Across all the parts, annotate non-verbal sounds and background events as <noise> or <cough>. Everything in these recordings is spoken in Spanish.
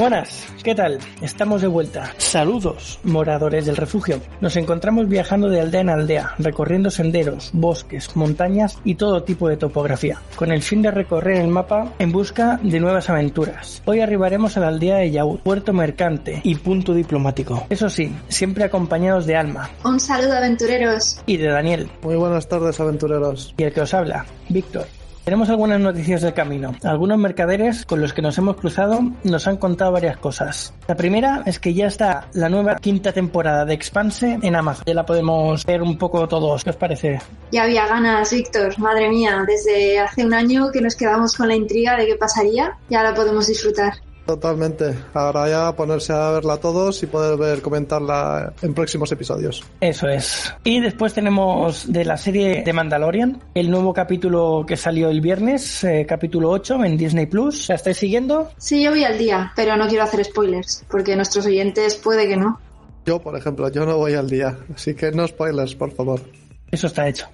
Buenas, ¿qué tal? Estamos de vuelta. Saludos, moradores del refugio. Nos encontramos viajando de aldea en aldea, recorriendo senderos, bosques, montañas y todo tipo de topografía, con el fin de recorrer el mapa en busca de nuevas aventuras. Hoy arribaremos a la aldea de Yaúd, puerto mercante y punto diplomático. Eso sí, siempre acompañados de Alma. Un saludo aventureros. Y de Daniel. Muy buenas tardes aventureros. Y el que os habla, Víctor. Tenemos algunas noticias del camino. Algunos mercaderes con los que nos hemos cruzado nos han contado varias cosas. La primera es que ya está la nueva quinta temporada de Expanse en Amazon. Ya la podemos ver un poco todos. ¿Qué os parece? Ya había ganas, Víctor. Madre mía, desde hace un año que nos quedamos con la intriga de qué pasaría, ya la podemos disfrutar. Totalmente. Ahora ya ponerse a verla todos y poder ver comentarla en próximos episodios. Eso es. Y después tenemos de la serie de Mandalorian, el nuevo capítulo que salió el viernes, eh, capítulo 8 en Disney Plus. ¿La estáis siguiendo? Sí, yo voy al día, pero no quiero hacer spoilers, porque nuestros oyentes puede que no. Yo, por ejemplo, yo no voy al día, así que no spoilers, por favor. Eso está hecho.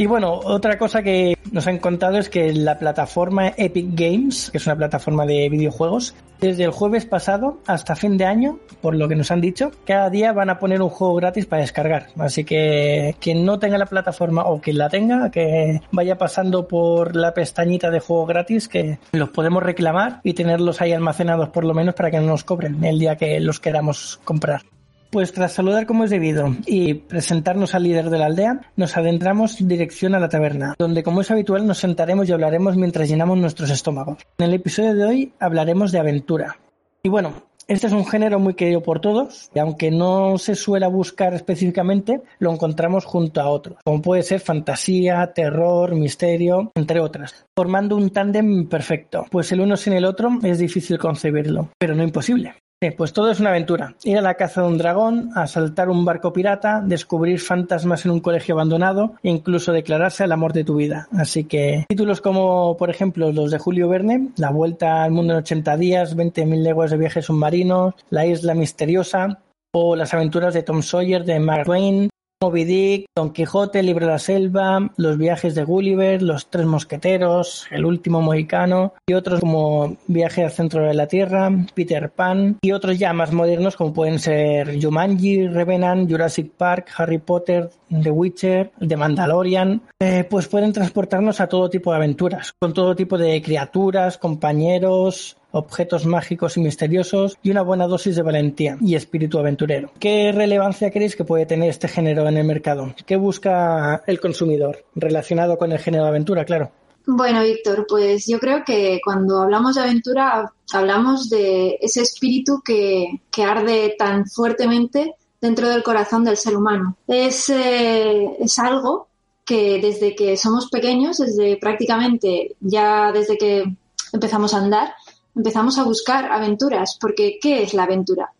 Y bueno, otra cosa que nos han contado es que la plataforma Epic Games, que es una plataforma de videojuegos, desde el jueves pasado hasta fin de año, por lo que nos han dicho, cada día van a poner un juego gratis para descargar. Así que quien no tenga la plataforma o quien la tenga, que vaya pasando por la pestañita de juego gratis, que los podemos reclamar y tenerlos ahí almacenados por lo menos para que no nos cobren el día que los queramos comprar. Pues tras saludar como es debido y presentarnos al líder de la aldea, nos adentramos en dirección a la taberna, donde como es habitual nos sentaremos y hablaremos mientras llenamos nuestros estómagos. En el episodio de hoy hablaremos de aventura. Y bueno, este es un género muy querido por todos y aunque no se suele buscar específicamente, lo encontramos junto a otros, como puede ser fantasía, terror, misterio, entre otras, formando un tándem perfecto, pues el uno sin el otro es difícil concebirlo, pero no imposible. Pues todo es una aventura. Ir a la caza de un dragón, asaltar un barco pirata, descubrir fantasmas en un colegio abandonado e incluso declararse el amor de tu vida. Así que títulos como, por ejemplo, los de Julio Verne, La vuelta al mundo en 80 días, 20.000 leguas de viaje submarino, La isla misteriosa o Las aventuras de Tom Sawyer de Mark Twain, Moby Dick, Don Quijote, Libro de la Selva, Los viajes de Gulliver, Los tres mosqueteros, El último mohicano y otros como Viaje al centro de la Tierra, Peter Pan y otros ya más modernos como pueden ser Jumanji, Revenant, Jurassic Park, Harry Potter, The Witcher, The Mandalorian, eh, pues pueden transportarnos a todo tipo de aventuras, con todo tipo de criaturas, compañeros, objetos mágicos y misteriosos y una buena dosis de valentía y espíritu aventurero. ¿Qué relevancia creéis que puede tener este género en el mercado? ¿Qué busca el consumidor relacionado con el género de aventura, claro? Bueno, Víctor, pues yo creo que cuando hablamos de aventura hablamos de ese espíritu que, que arde tan fuertemente dentro del corazón del ser humano. Es, eh, es algo que desde que somos pequeños, desde prácticamente ya desde que empezamos a andar, empezamos a buscar aventuras, porque ¿qué es la aventura?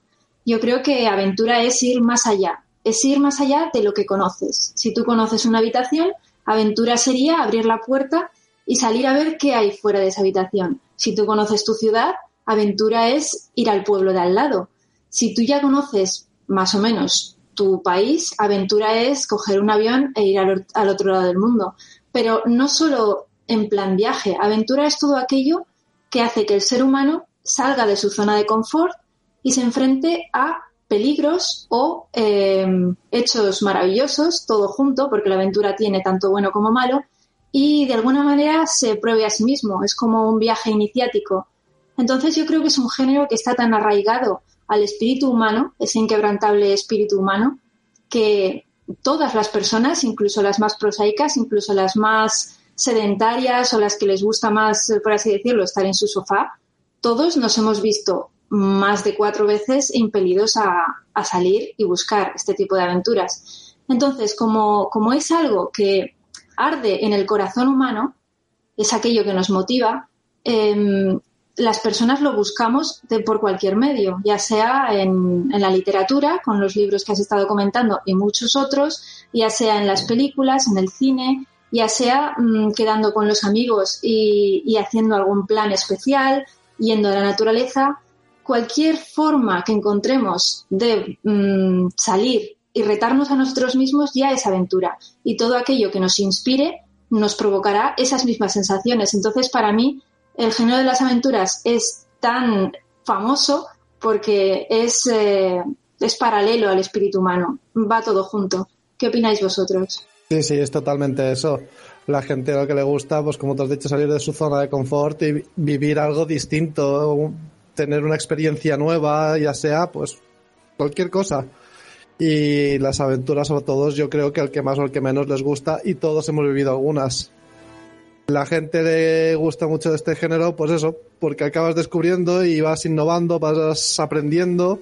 Yo creo que aventura es ir más allá, es ir más allá de lo que conoces. Si tú conoces una habitación, aventura sería abrir la puerta y salir a ver qué hay fuera de esa habitación. Si tú conoces tu ciudad, aventura es ir al pueblo de al lado. Si tú ya conoces más o menos tu país, aventura es coger un avión e ir al, otro lado del mundo. Pero no solo en plan viaje, aventura es todo aquello que hace que el ser humano salga de su zona de confort y se enfrente a peligros o eh, hechos maravillosos, todo junto, porque la aventura tiene tanto bueno como malo, y de alguna manera se pruebe a sí mismo, es como un viaje iniciático. Entonces yo creo que es un género que está tan arraigado al espíritu humano, ese inquebrantable espíritu humano, que todas las personas, incluso las más prosaicas, incluso las más sedentarias o las que les gusta más, por así decirlo, estar en su sofá, todos nos hemos visto más de cuatro veces impelidos a, salir y buscar este tipo de aventuras. Entonces, como, es algo que arde en el corazón humano, es aquello que nos motiva, eh, las personas lo buscamos por cualquier medio, ya sea en, la literatura, con los libros que has estado comentando y muchos otros, ya sea en las películas, en el cine, ya sea mmm, quedando con los amigos y, haciendo algún plan especial, yendo a la naturaleza, cualquier forma que encontremos de mmm, salir y retarnos a nosotros mismos ya es aventura. Y todo aquello que nos inspire nos provocará esas mismas sensaciones. Entonces, para mí, el género de las aventuras es tan famoso porque es, eh, es paralelo al espíritu humano, va todo junto. ¿Qué opináis vosotros? Sí, sí, es totalmente eso. La gente lo que le gusta, pues como te has dicho, salir de su zona de confort y vivir algo distinto, tener una experiencia nueva, ya sea pues cualquier cosa. Y las aventuras a todos, yo creo que al que más o al que menos les gusta y todos hemos vivido algunas. La gente le gusta mucho de este género, pues eso, porque acabas descubriendo y vas innovando, vas aprendiendo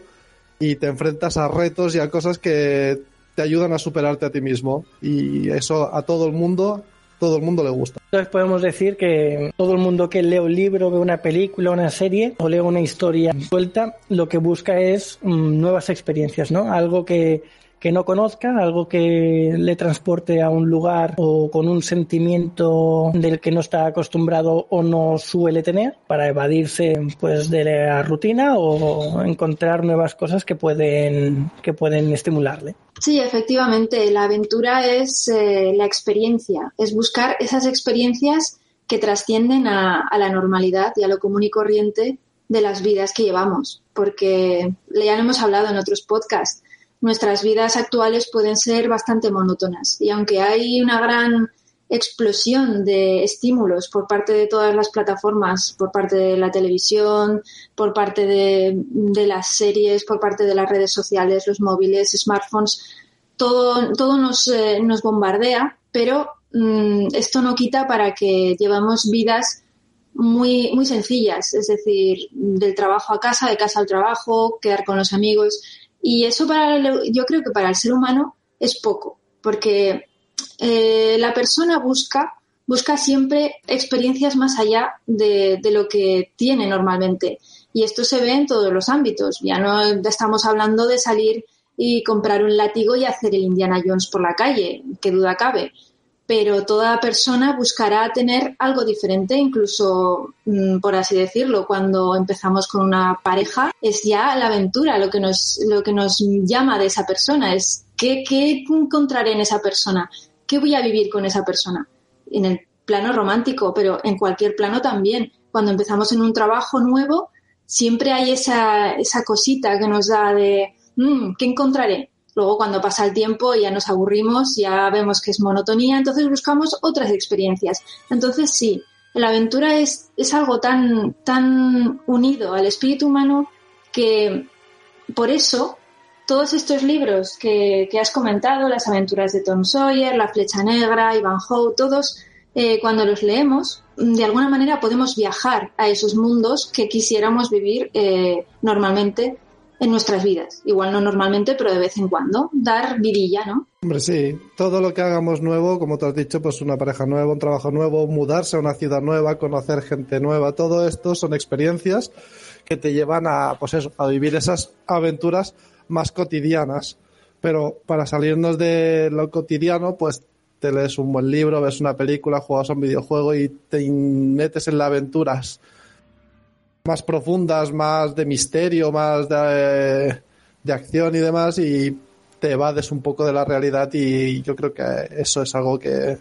y te enfrentas a retos y a cosas que te ayudan a superarte a ti mismo. Y eso a todo el mundo, todo el mundo le gusta. Entonces podemos decir que todo el mundo que lee un libro, ve una película, una serie o lee una historia suelta, lo que busca es mm, nuevas experiencias, ¿no? Algo que que no conozca, algo que le transporte a un lugar o con un sentimiento del que no está acostumbrado o no suele tener para evadirse pues de la rutina o encontrar nuevas cosas que pueden que pueden estimularle. Sí, efectivamente, la aventura es eh, la experiencia, es buscar esas experiencias que trascienden a, a la normalidad y a lo común y corriente de las vidas que llevamos, porque ya lo hemos hablado en otros podcasts nuestras vidas actuales pueden ser bastante monótonas. Y aunque hay una gran explosión de estímulos por parte de todas las plataformas, por parte de la televisión, por parte de, las series, por parte de las redes sociales, los móviles, smartphones, todo, todo nos, eh, nos bombardea, pero mm, esto no quita para que llevamos vidas muy, muy sencillas, es decir, del trabajo a casa, de casa al trabajo, quedar con los amigos. Y eso para yo creo que para el ser humano es poco, porque eh, la persona busca, busca siempre experiencias más allá de, de, lo que tiene normalmente. Y esto se ve en todos los ámbitos. Ya no estamos hablando de salir y comprar un látigo y hacer el Indiana Jones por la calle, que duda cabe pero toda persona buscará tener algo diferente, incluso, mm, por así decirlo, cuando empezamos con una pareja, es ya la aventura lo que nos, lo que nos llama de esa persona, es qué, qué encontraré en esa persona, qué voy a vivir con esa persona, en el plano romántico, pero en cualquier plano también. Cuando empezamos en un trabajo nuevo, siempre hay esa, esa cosita que nos da de, mm, ¿qué encontraré? Luego, cuando pasa el tiempo, ya nos aburrimos, ya vemos que es monotonía, entonces buscamos otras experiencias. Entonces, sí, la aventura es, es algo tan, tan unido al espíritu humano que por eso todos estos libros que, has comentado, las aventuras de Tom Sawyer, La Flecha Negra, Ivanhoe, todos, eh, cuando los leemos, de alguna manera podemos viajar a esos mundos que quisiéramos vivir eh, normalmente en nuestras vidas. Igual no normalmente, pero de vez en cuando. Dar vidilla, ¿no? Hombre, sí. Todo lo que hagamos nuevo, como te has dicho, pues una pareja nueva, un trabajo nuevo, mudarse a una ciudad nueva, conocer gente nueva, todo esto son experiencias que te llevan a, pues a vivir esas aventuras más cotidianas. Pero para salirnos de lo cotidiano, pues te lees un buen libro, ves una película, juegas a un videojuego y te metes en las aventuras más profundas, más de misterio, más de, de acción y demás, y te evades un poco de la realidad y yo creo que eso es algo que,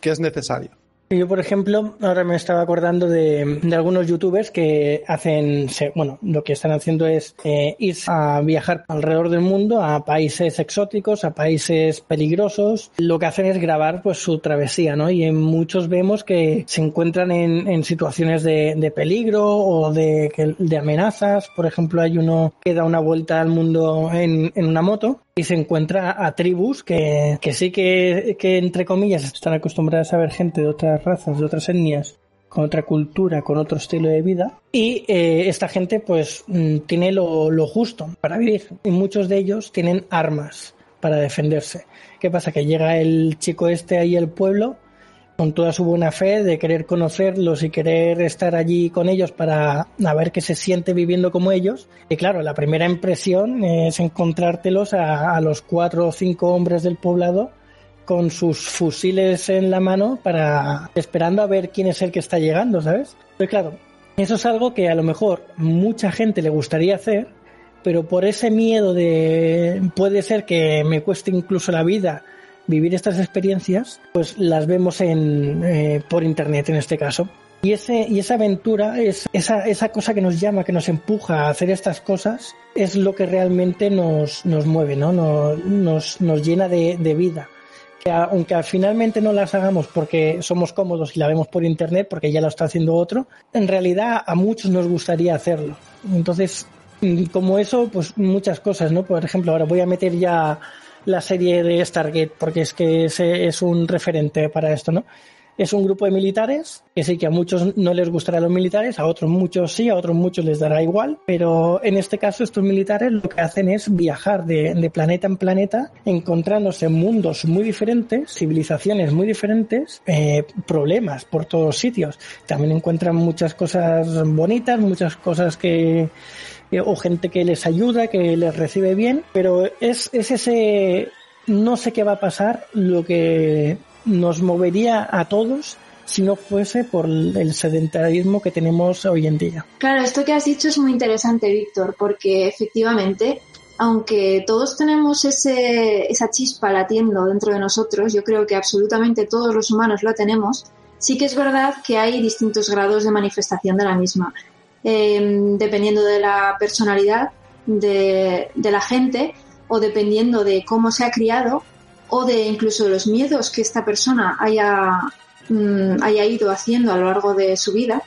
que es necesario. Yo, por ejemplo, ahora me estaba acordando de, de algunos youtubers que hacen, bueno, lo que están haciendo es eh, ir a viajar alrededor del mundo a países exóticos, a países peligrosos. Lo que hacen es grabar pues su travesía, ¿no? Y en muchos vemos que se encuentran en, en situaciones de, de, peligro o de, de amenazas. Por ejemplo, hay uno que da una vuelta al mundo en, en una moto y se encuentra a tribus que, que sí que, entre comillas, están acostumbradas a ver gente de otras razas, de otras etnias, con otra cultura, con otro estilo de vida. Y eh, esta gente pues mm, tiene lo, lo justo para vivir. Y muchos de ellos tienen armas para defenderse. ¿Qué pasa? Que llega el chico este ahí al pueblo con toda su buena fe de querer conocerlos y querer estar allí con ellos para ver qué se siente viviendo como ellos. Y claro, la primera impresión es encontrártelos a, a los cuatro o cinco hombres del poblado con sus fusiles en la mano para esperando a ver quién es el que está llegando, ¿sabes? Pues claro, eso es algo que a lo mejor mucha gente le gustaría hacer, pero por ese miedo de puede ser que me cueste incluso la vida vivir estas experiencias, pues las vemos en, eh, por internet en este caso. Y, ese, y esa aventura, es, esa, esa cosa que nos llama, que nos empuja a hacer estas cosas, es lo que realmente nos, nos mueve, ¿no? Nos, nos, nos llena de, de vida que aunque finalmente no las hagamos porque somos cómodos y la vemos por internet, porque ya lo está haciendo otro, en realidad a muchos nos gustaría hacerlo. Entonces, como eso, pues muchas cosas, ¿no? Por ejemplo, ahora voy a meter ya la serie de Stargate porque es que es un referente para esto, ¿no? es un grupo de militares, que sí que a muchos no les gustará los militares, a otros muchos sí, a otros muchos les dará igual, pero en este caso estos militares lo que hacen es viajar de, planeta en planeta, encontrándose en mundos muy diferentes, civilizaciones muy diferentes, eh, problemas por todos sitios. También encuentran muchas cosas bonitas, muchas cosas que o gente que les ayuda, que les recibe bien, pero es, es ese no sé qué va a pasar lo que nos movería a todos si no fuese por el sedentarismo que tenemos hoy en día. Claro, esto que has dicho es muy interesante, Víctor, porque efectivamente, aunque todos tenemos ese, esa chispa latiendo dentro de nosotros, yo creo que absolutamente todos los humanos lo tenemos, sí que es verdad que hay distintos grados de manifestación de la misma. Em, dependiendo de la personalidad de, la gente o dependiendo de cómo se ha criado, o de incluso los miedos que esta persona haya, mm, haya ido haciendo a lo largo de su vida,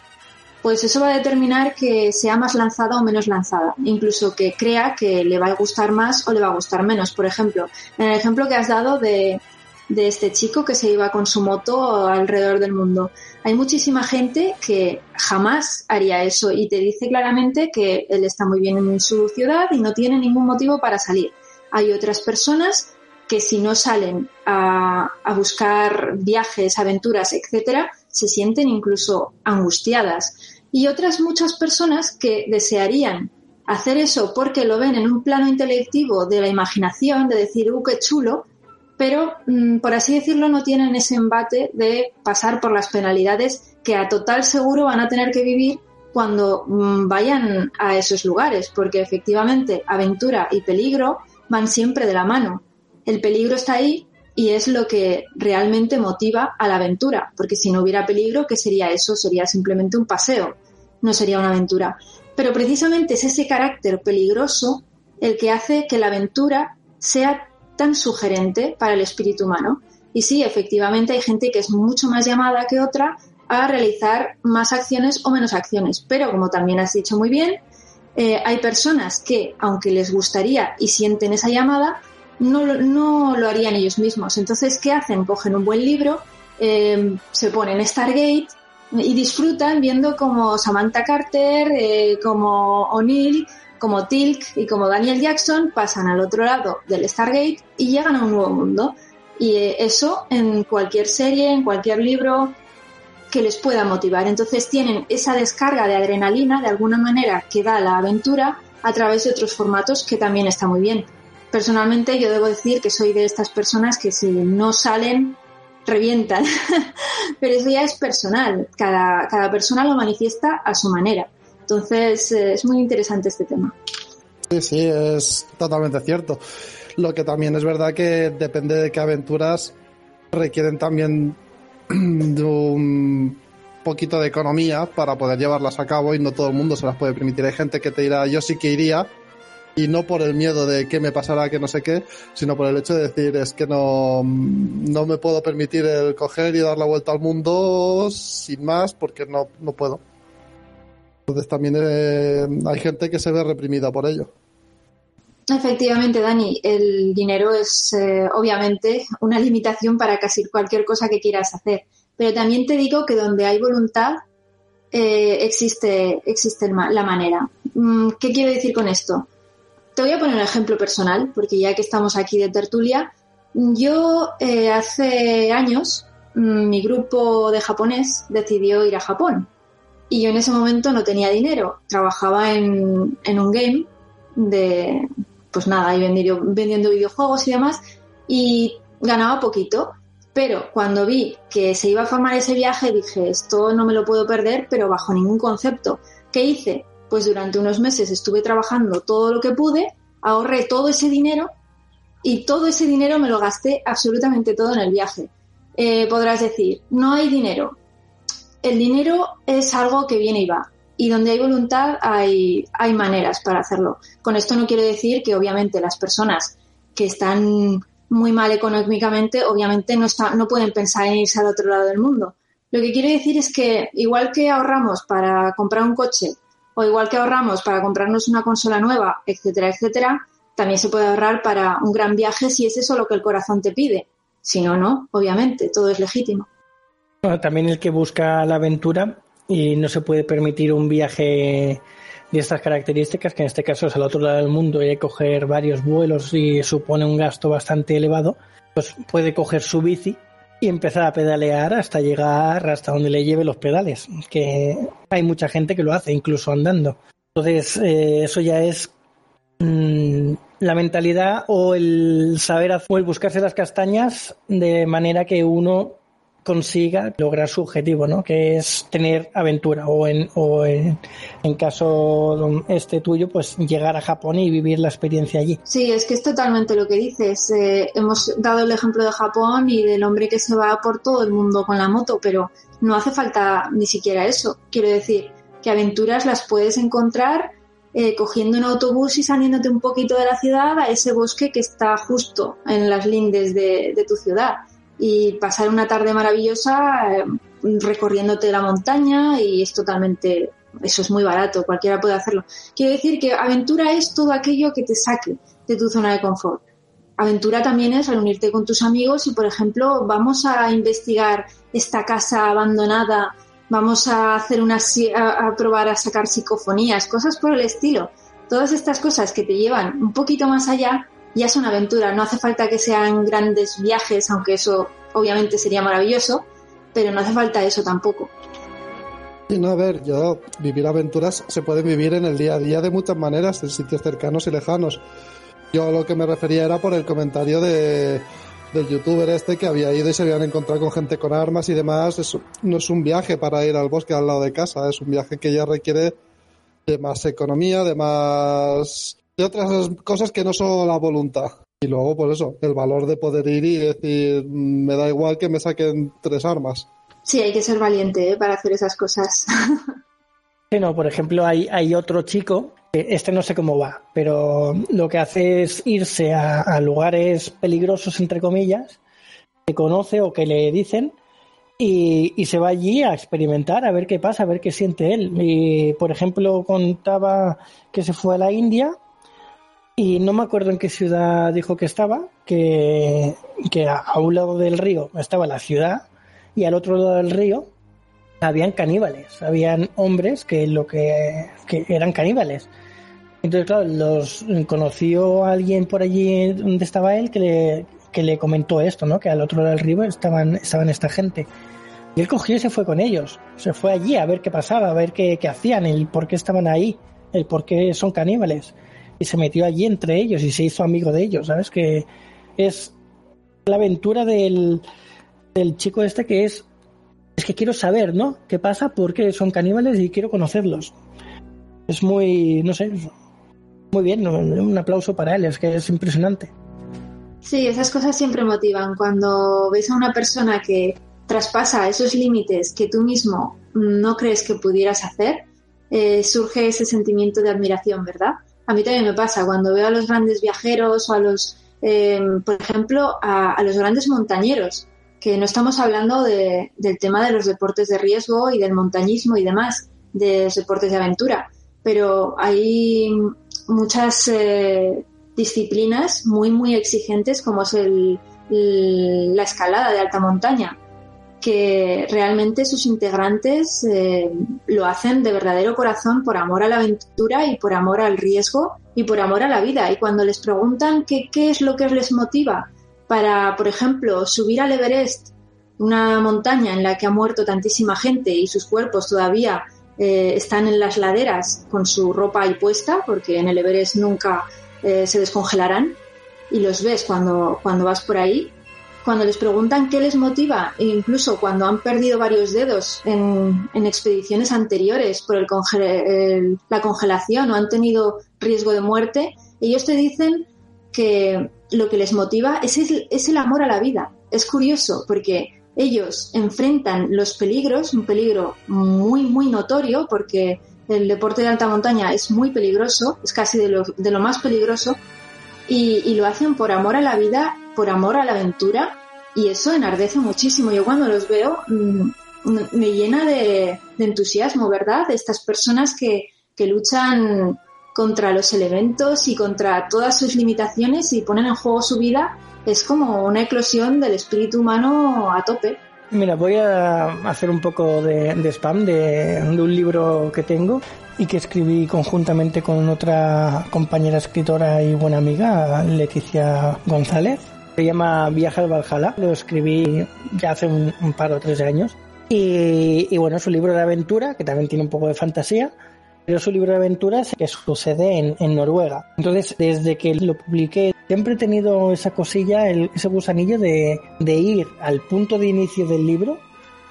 pues eso va a determinar que sea más lanzada o menos lanzada, incluso que crea que le va a gustar más o le va a gustar menos. Por ejemplo, en el ejemplo que has dado de, de este chico que se iba con su moto alrededor del mundo. Hay muchísima gente que jamás haría eso y te dice claramente que él está muy bien en su ciudad y no tiene ningún motivo para salir. Hay otras personas que si no salen a, buscar viajes, aventuras, etcétera, se sienten incluso angustiadas. Y otras muchas personas que desearían hacer eso porque lo ven en un plano intelectivo de la imaginación, de decir, ¡uh, qué chulo! Pero, mm, por así decirlo, no tienen ese embate de pasar por las penalidades que a total seguro van a tener que vivir cuando mm, vayan a esos lugares, porque efectivamente aventura y peligro van siempre de la mano el peligro está ahí y es lo que realmente motiva a la aventura, porque si no hubiera peligro, ¿qué sería eso? Sería simplemente un paseo, no sería una aventura. Pero precisamente es ese carácter peligroso el que hace que la aventura sea tan sugerente para el espíritu humano. Y sí, efectivamente hay gente que es mucho más llamada que otra a realizar más acciones o menos acciones, pero como también has dicho muy bien, eh, hay personas que, aunque les gustaría y sienten esa llamada, no, no lo harían ellos mismos. Entonces, ¿qué hacen? Cogen un buen libro, em, se ponen Stargate y disfrutan viendo como Samantha Carter, eh, como O'Neill, como Tilk y como Daniel Jackson pasan al otro lado del Stargate y llegan a un nuevo mundo. Y eh, eso en cualquier serie, en cualquier libro que les pueda motivar. Entonces tienen esa descarga de adrenalina de alguna manera que da la aventura a través de otros formatos que también está muy bien. Personalmente yo debo decir que soy de estas personas que si no salen, revientan. <laughs> Pero eso ya es personal. Cada, cada persona lo manifiesta a su manera. Entonces eh, es muy interesante este tema. Sí, sí, es totalmente cierto. Lo que también es verdad que depende de qué aventuras requieren también <clears throat> de un poquito de economía para poder llevarlas a cabo y no todo el mundo se las puede permitir. Hay gente que te dirá, yo sí que iría, y no por el miedo de qué me pasará, que no sé qué, sino por el hecho de decir es que no, no me puedo permitir el coger y dar la vuelta al mundo sin más porque no, no puedo. Entonces también eh, hay gente que se ve reprimida por ello. Efectivamente, Dani, el dinero es eh, obviamente una limitación para casi cualquier cosa que quieras hacer. Pero también te digo que donde hay voluntad eh, existe, existe la manera. Mm, ¿Qué quiero decir con esto? Te voy a poner un ejemplo personal, porque ya que estamos aquí de tertulia, yo eh, hace años mm, mi grupo de japonés decidió ir a Japón y yo en ese momento no tenía dinero, trabajaba en, un game de, pues nada, y vendiendo, vendiendo videojuegos y demás y ganaba poquito. Pero cuando vi que se iba a formar ese viaje dije, esto no me lo puedo perder, pero bajo ningún concepto. ¿Qué hice? Pues durante unos meses estuve trabajando todo lo que pude, ahorré todo ese dinero y todo ese dinero me lo gasté absolutamente todo en el viaje. Eh, podrás decir, no hay dinero. El dinero es algo que viene y va. Y donde hay voluntad hay, hay maneras para hacerlo. Con esto no quiero decir que obviamente las personas que están muy mal económicamente, obviamente no, está, no pueden pensar en irse al otro lado del mundo. Lo que quiero decir es que igual que ahorramos para comprar un coche o igual que ahorramos para comprarnos una consola nueva, etcétera, etcétera, también se puede ahorrar para un gran viaje si es eso lo que el corazón te pide. Si no, no, obviamente, todo es legítimo. También el que busca la aventura y no se puede permitir un viaje de estas características, que en este caso es al otro lado del mundo y hay que coger varios vuelos y supone un gasto bastante elevado, pues puede coger su bici y empezar a pedalear hasta llegar hasta donde le lleve los pedales, que hay mucha gente que lo hace, incluso andando. Entonces, eh, eso ya es mm, la mentalidad o el saber o el buscarse las castañas de manera que uno consiga lograr su objetivo, ¿no? Que es tener aventura o en, o en, caso este tuyo, pues llegar a Japón y vivir la experiencia allí. Sí, es que es totalmente lo que dices. Eh, hemos dado el ejemplo de Japón y del hombre que se va por todo el mundo con la moto, pero no hace falta ni siquiera eso. Quiero decir que aventuras las puedes encontrar eh, cogiendo un autobús y saliéndote un poquito de la ciudad a ese bosque que está justo en las lindes de, de tu ciudad y pasar una tarde maravillosa eh, recorriéndote la montaña y es totalmente, eso es muy barato, cualquiera puede hacerlo. Quiero decir que aventura es todo aquello que te saque de tu zona de confort. Aventura también es reunirte con tus amigos y, por ejemplo, vamos a investigar esta casa abandonada, vamos a hacer una, a, a probar a sacar psicofonías, cosas por el estilo. Todas estas cosas que te llevan un poquito más allá ya es una aventura. No hace falta que sean grandes viajes, aunque eso obviamente sería maravilloso, pero no hace falta eso tampoco. Sí, no, a ver, yo vivir aventuras se pueden vivir en el día a día de muchas maneras, en sitios cercanos y lejanos. Yo lo que me refería era por el comentario de, del youtuber este que había ido y se habían encontrado con gente con armas y demás. Eso no es un viaje para ir al bosque al lado de casa, es un viaje que ya requiere de más economía, de más de otras cosas que no son la voluntad. Y luego, por pues eso, el valor de poder ir y decir, me da igual que me saquen tres armas. Sí, hay que ser valiente ¿eh? para hacer esas cosas. <laughs> Sí, no, por ejemplo, hay, hay otro chico, este no sé cómo va, pero lo que hace es irse a, lugares peligrosos, entre comillas, que conoce o que le dicen, y, y, se va allí a experimentar, a ver qué pasa, a ver qué siente él. Y, por ejemplo, contaba que se fue a la India y no me acuerdo en qué ciudad dijo que estaba, que, que a, un lado del río estaba la ciudad y al otro lado del río habían caníbales, habían hombres que lo que, eran caníbales. Entonces, claro, los conoció a alguien por allí donde estaba él que le, que le comentó esto, ¿no? Que al otro lado del río estaban, estaban esta gente. Y él cogió y se fue con ellos. Se fue allí a ver qué pasaba, a ver qué, qué hacían, el por qué estaban ahí, el por qué son caníbales y se metió allí entre ellos y se hizo amigo de ellos, ¿sabes? Que es la aventura del, del chico este que es, es que quiero saber, ¿no? ¿Qué pasa? ¿Por qué son caníbales y quiero conocerlos? Es muy, no sé, muy bien, un aplauso para él, es que es impresionante. Sí, esas cosas siempre motivan. Cuando ves a una persona que traspasa esos límites que tú mismo no crees que pudieras hacer, eh, surge ese sentimiento de admiración, ¿verdad? A mí también me pasa cuando veo a los grandes viajeros o a los, eh, por ejemplo, a, los grandes montañeros, que no estamos hablando de, del tema de los deportes de riesgo y del montañismo y demás, de los deportes de aventura, pero hay muchas eh, disciplinas muy, muy exigentes como es el, la escalada de alta montaña que realmente sus integrantes eh, lo hacen de verdadero corazón por amor a la aventura y por amor al riesgo y por amor a la vida. Y cuando les preguntan qué es lo que les motiva para, por ejemplo, subir al Everest, una montaña en la que ha muerto tantísima gente y sus cuerpos todavía eh, están en las laderas con su ropa ahí puesta, porque en el Everest nunca eh, se descongelarán, y los ves cuando, cuando vas por ahí, cuando les preguntan qué les motiva, e incluso cuando han perdido varios dedos en, expediciones anteriores por el la congelación o han tenido riesgo de muerte, ellos te dicen que lo que les motiva es el, es el amor a la vida. Es curioso porque ellos enfrentan los peligros, un peligro muy, muy notorio, porque el deporte de alta montaña es muy peligroso, es casi de lo, de lo más peligroso, y, lo hacen por amor a la vida, por amor a la aventura, y eso enardece muchísimo. Yo cuando los veo mm, me llena de, entusiasmo, ¿verdad? De estas personas que, que luchan contra los elementos y contra todas sus limitaciones y ponen en juego su vida, es como una eclosión del espíritu humano a tope. Mira, voy a hacer un poco de, spam de, un libro que tengo y que escribí conjuntamente con otra compañera escritora y buena amiga, Leticia González. Se llama Viaje al Valhalla. Lo escribí ya hace un, par o tres años. Y, y, bueno, es un libro de aventura que también tiene un poco de fantasía pero su libro de aventuras que sucede en, Noruega. Entonces, desde que lo publiqué, siempre he tenido esa cosilla, ese gusanillo de, ir al punto de inicio del libro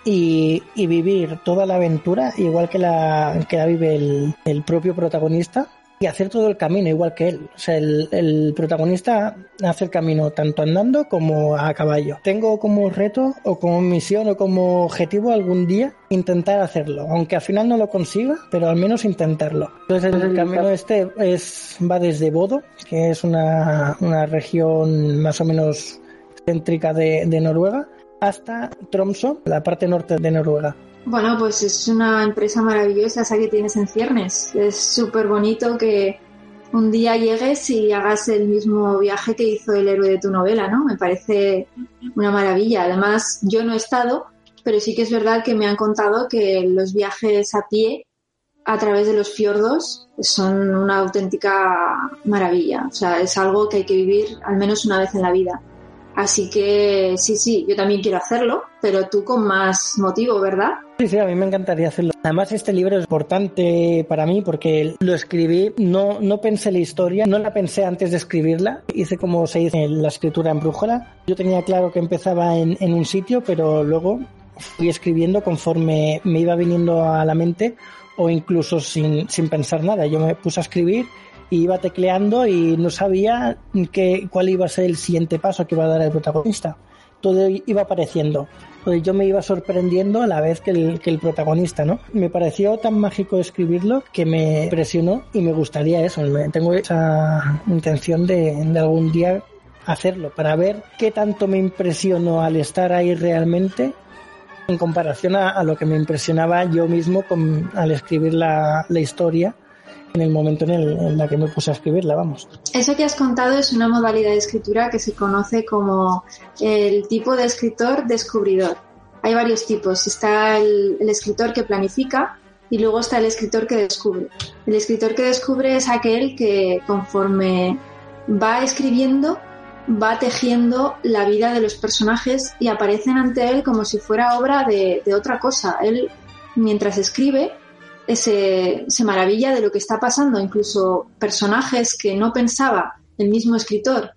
y, vivir toda la aventura igual que la, que la vive el propio protagonista y hacer todo el camino igual que él. O sea, el, protagonista hace el camino tanto andando como a caballo. Tengo como reto o como misión o como objetivo algún día intentar hacerlo, aunque al final no lo consiga, pero al menos intentarlo. Entonces el camino este es va desde Bodo, que es una, una región más o menos céntrica de, de Noruega, hasta Tromso, la parte norte de Noruega. Bueno, pues es una empresa maravillosa esa que tienes en ciernes. Es súper bonito que un día llegues y hagas el mismo viaje que hizo el héroe de tu novela, ¿no? Me parece una maravilla. Además, yo no he estado, pero sí que es verdad que me han contado que los viajes a pie a través de los fiordos son una auténtica maravilla. O sea, es algo que hay que vivir al menos una vez en la vida. Así que sí, sí, yo también quiero hacerlo, pero tú con más motivo, ¿verdad? Sí, sí, a mí me encantaría hacerlo. Además, este libro es importante para mí porque lo escribí, no, no pensé la historia, no la pensé antes de escribirla. Hice como se dice la escritura en brújula. Yo tenía claro que empezaba en, en un sitio, pero luego fui escribiendo conforme me iba viniendo a la mente o incluso sin, sin pensar nada. Yo me puse a escribir y iba tecleando y no sabía que, cuál iba a ser el siguiente paso que iba a dar el protagonista. Todo iba apareciendo. Entonces yo me iba sorprendiendo a la vez que el, que el protagonista, ¿no? Me pareció tan mágico escribirlo que me impresionó y me gustaría eso. Tengo esa intención de, de algún día hacerlo para ver qué tanto me impresionó al estar ahí realmente en comparación a, lo que me impresionaba yo mismo al escribir la, la historia en el momento en, el, en la que me puse a escribirla, vamos. Eso que has contado es una modalidad de escritura que se conoce como el tipo de escritor descubridor. Hay varios tipos. Está el, escritor que planifica, y luego está el escritor que descubre. El escritor que descubre es aquel que conforme va escribiendo, va tejiendo la vida de los personajes y aparecen ante él como si fuera obra de, de otra cosa. Él, mientras escribe, se, se maravilla de lo que está pasando, incluso personajes que no pensaba el mismo escritor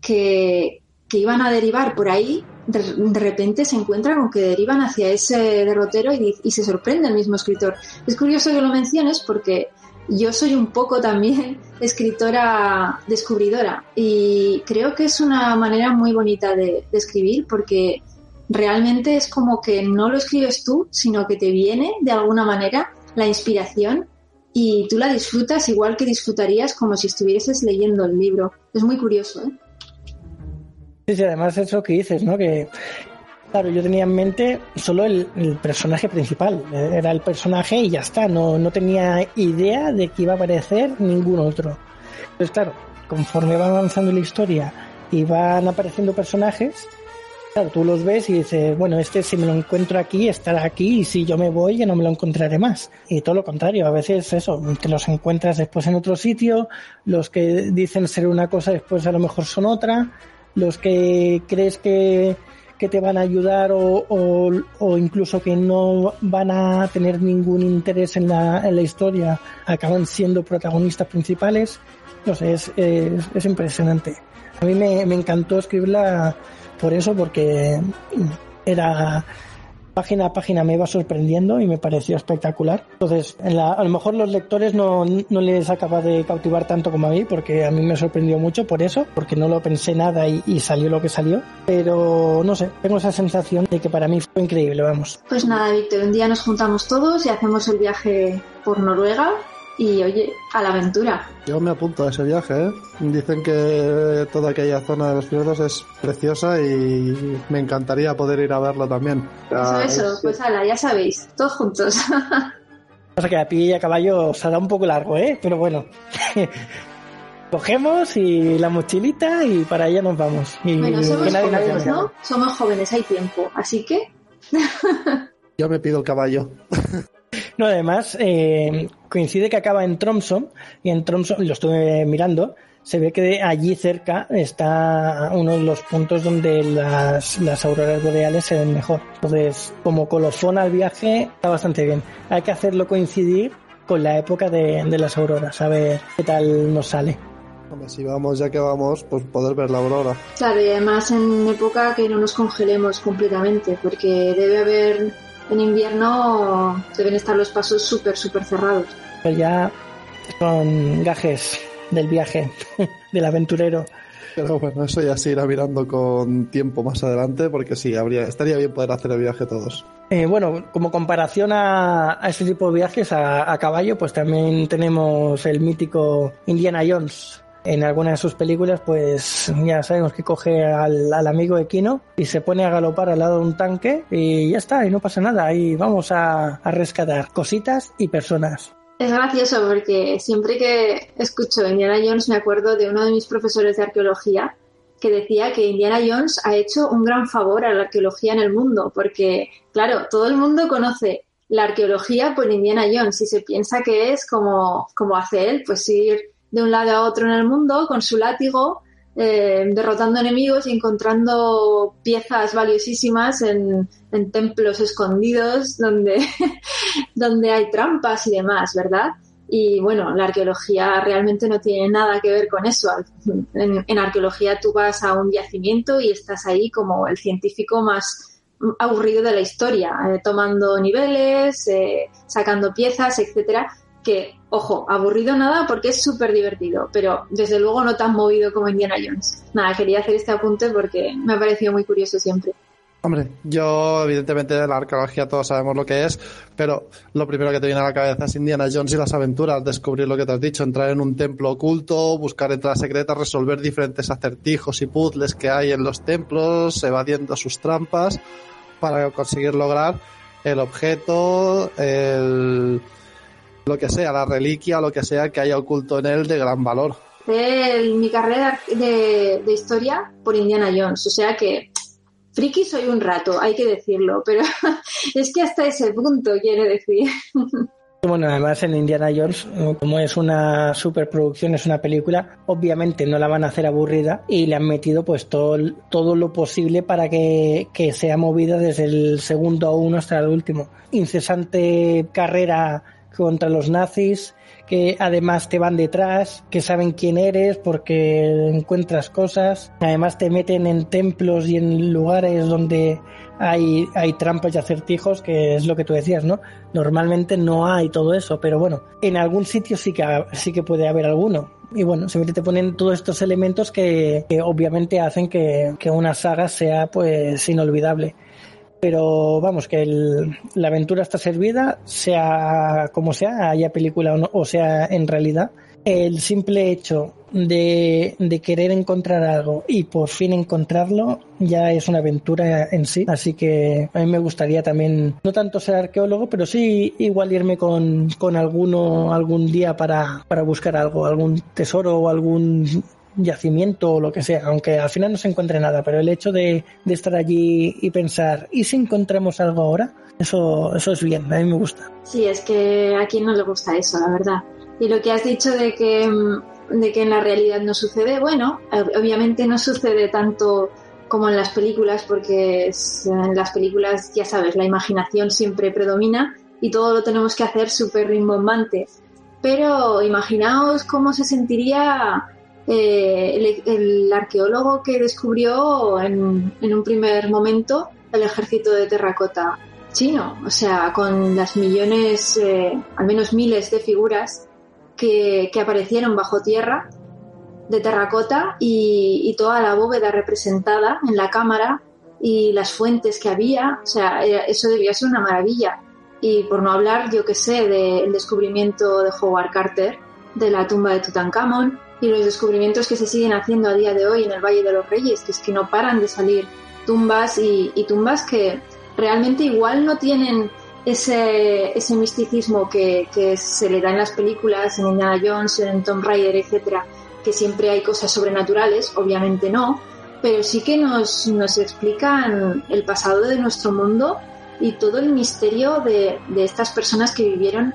que, que iban a derivar por ahí, de, repente se encuentra con que derivan hacia ese derrotero y, y, se sorprende el mismo escritor. Es curioso que lo menciones porque yo soy un poco también <laughs> escritora descubridora y creo que es una manera muy bonita de escribir porque realmente es como que no lo escribes tú, sino que te viene de alguna manera la inspiración y tú la disfrutas igual que disfrutarías como si estuvieses leyendo el libro. Es muy curioso, ¿eh? Sí, además eso que dices, ¿no? Que, claro, yo tenía en mente solo el, personaje principal. Era el personaje y ya está. No, no tenía idea de que iba a aparecer ningún otro. Entonces, claro, conforme va avanzando la historia y van apareciendo personajes, Tú los ves y dices, bueno, este si me lo encuentro aquí, estará aquí y si yo me voy ya no me lo encontraré más. Y todo lo contrario, a veces eso, te los encuentras después en otro sitio, los que dicen ser una cosa después a lo mejor son otra, los que crees que, que te van a ayudar o, o, incluso que no van a tener ningún interés en la, en la historia acaban siendo protagonistas principales. No sé, es, es, es impresionante. A mí me, me encantó escribirla por eso, porque era página a página me iba sorprendiendo y me pareció espectacular. Entonces, a lo mejor los lectores no, no les acaba de cautivar tanto como a mí, porque a mí me sorprendió mucho por eso, porque no lo pensé nada y, y salió lo que salió. Pero no sé, tengo esa sensación de que para mí fue increíble, vamos. Pues nada, Víctor, un día nos juntamos todos y hacemos el viaje por Noruega y oye, a la aventura. Yo me apunto a ese viaje, ¿eh? Dicen que toda aquella zona de los fiordos es preciosa y me encantaría poder ir a verlo también. Eso, eso, pues ala, ya sabéis, todos juntos. <laughs> Pasa que a pie y a caballo será un poco largo, ¿eh? Pero bueno. <laughs> Cogemos y la mochilita y para allá nos vamos. Y bueno, somos jóvenes, ¿no? Somos jóvenes, hay tiempo, así que... <laughs> Yo me pido el caballo. No, además, eh, coincide que acaba en Tromso, y en Tromso, lo estuve mirando, se ve que allí cerca está uno de los puntos donde las, las auroras boreales se ven mejor. Entonces, como colofón al viaje, está bastante bien. Hay que hacerlo coincidir con la época de, de las auroras, a ver qué tal nos sale. Si vamos, ya que vamos, pues poder ver la aurora. Claro, y además en época que no nos congelemos completamente, porque debe haber en invierno deben estar los pasos súper, súper cerrados. Pero ya son gajes del viaje, <laughs> del aventurero. Pero bueno, eso ya se irá mirando con tiempo más adelante, porque sí, habría, estaría bien poder hacer el viaje todos. Eh, bueno, como comparación a, a este tipo de viajes a, a, caballo, pues también tenemos el mítico Indiana Jones, en alguna de sus películas, pues ya sabemos que coge al, al, amigo equino y se pone a galopar al lado de un tanque y ya está, y no pasa nada, y vamos a, a rescatar cositas y personas. Es gracioso porque siempre que escucho Indiana Jones me acuerdo de uno de mis profesores de arqueología que decía que Indiana Jones ha hecho un gran favor a la arqueología en el mundo, porque, claro, todo el mundo conoce la arqueología por Indiana Jones y se piensa que es como, como hace él, pues ir de un lado a otro en el mundo con su látigo, eh, derrotando enemigos y encontrando piezas valiosísimas en, templos escondidos donde, <laughs> donde hay trampas y demás, ¿verdad? Y bueno, la arqueología realmente no tiene nada que ver con eso. En, en, arqueología tú vas a un yacimiento y estás ahí como el científico más aburrido de la historia, eh, tomando niveles, eh, sacando piezas, etcétera que, ojo, aburrido nada porque es súper divertido, pero desde luego no tan movido como Indiana Jones. Nada, quería hacer este apunte porque me ha parecido muy curioso siempre. Hombre, yo evidentemente de la arqueología todos sabemos lo que es, pero lo primero que te viene a la cabeza es Indiana Jones y las aventuras, descubrir lo que te has dicho, entrar en un templo oculto, buscar entradas secretas, resolver diferentes acertijos y puzzles que hay en los templos, evadiendo sus trampas para conseguir lograr el objeto, el lo que sea, la reliquia, lo que sea que haya oculto en él de gran valor. De mi carrera de, de historia por Indiana Jones, o sea que friki soy un rato, hay que decirlo, pero <laughs> es que hasta ese punto quiere decir. Bueno, además en Indiana Jones, como es una superproducción, es una película, obviamente no la van a hacer aburrida y le han metido pues todo, todo lo posible para que, que sea movida desde el segundo a uno hasta el último. Incesante carrera contra los nazis, que además te van detrás, que saben quién eres porque encuentras cosas, además te meten en templos y en lugares donde hay, hay trampas y acertijos, que es lo que tú decías, ¿no? Normalmente no hay todo eso, pero bueno, en algún sitio sí que, sí que puede haber alguno. Y bueno, siempre te ponen todos estos elementos que, que obviamente hacen que, que una saga sea pues inolvidable pero vamos, que el, la aventura está servida, sea como sea, haya película o, no, o sea en realidad. El simple hecho de, de, querer encontrar algo y por fin encontrarlo ya es una aventura en sí. Así que a mí me gustaría también, no tanto ser arqueólogo, pero sí igual irme con, con alguno algún día para, para buscar algo, algún tesoro o algún yacimiento o lo que sea, aunque al final no se encuentre nada, pero el hecho de, de, estar allí y pensar, ¿y si encontramos algo ahora? Eso, eso es bien, a mí me gusta. Sí, es que a quien no le gusta eso, la verdad. Y lo que has dicho de que, de que en la realidad no sucede, bueno, obviamente no sucede tanto como en las películas, porque en las películas, ya sabes, la imaginación siempre predomina y todo lo tenemos que hacer súper rimbombante. Pero imaginaos cómo se sentiría eh, el, el, arqueólogo que descubrió en, en, un primer momento el ejército de terracota chino, o sea, con las millones, eh, al menos miles de figuras que, que aparecieron bajo tierra de terracota y, toda la bóveda representada en la cámara y las fuentes que había, o sea, eso debía ser una maravilla. Y por no hablar, yo que sé, del descubrimiento de Howard Carter, de la tumba de Tutankamón y los descubrimientos que se siguen haciendo a día de hoy en el Valle de los Reyes, que es que no paran de salir tumbas y, tumbas que realmente igual no tienen ese, ese misticismo que, que, se le da en las películas, en Indiana Jones, en Tomb Raider, etcétera, que siempre hay cosas sobrenaturales, obviamente no, pero sí que nos, nos explican el pasado de nuestro mundo y todo el misterio de, de estas personas que vivieron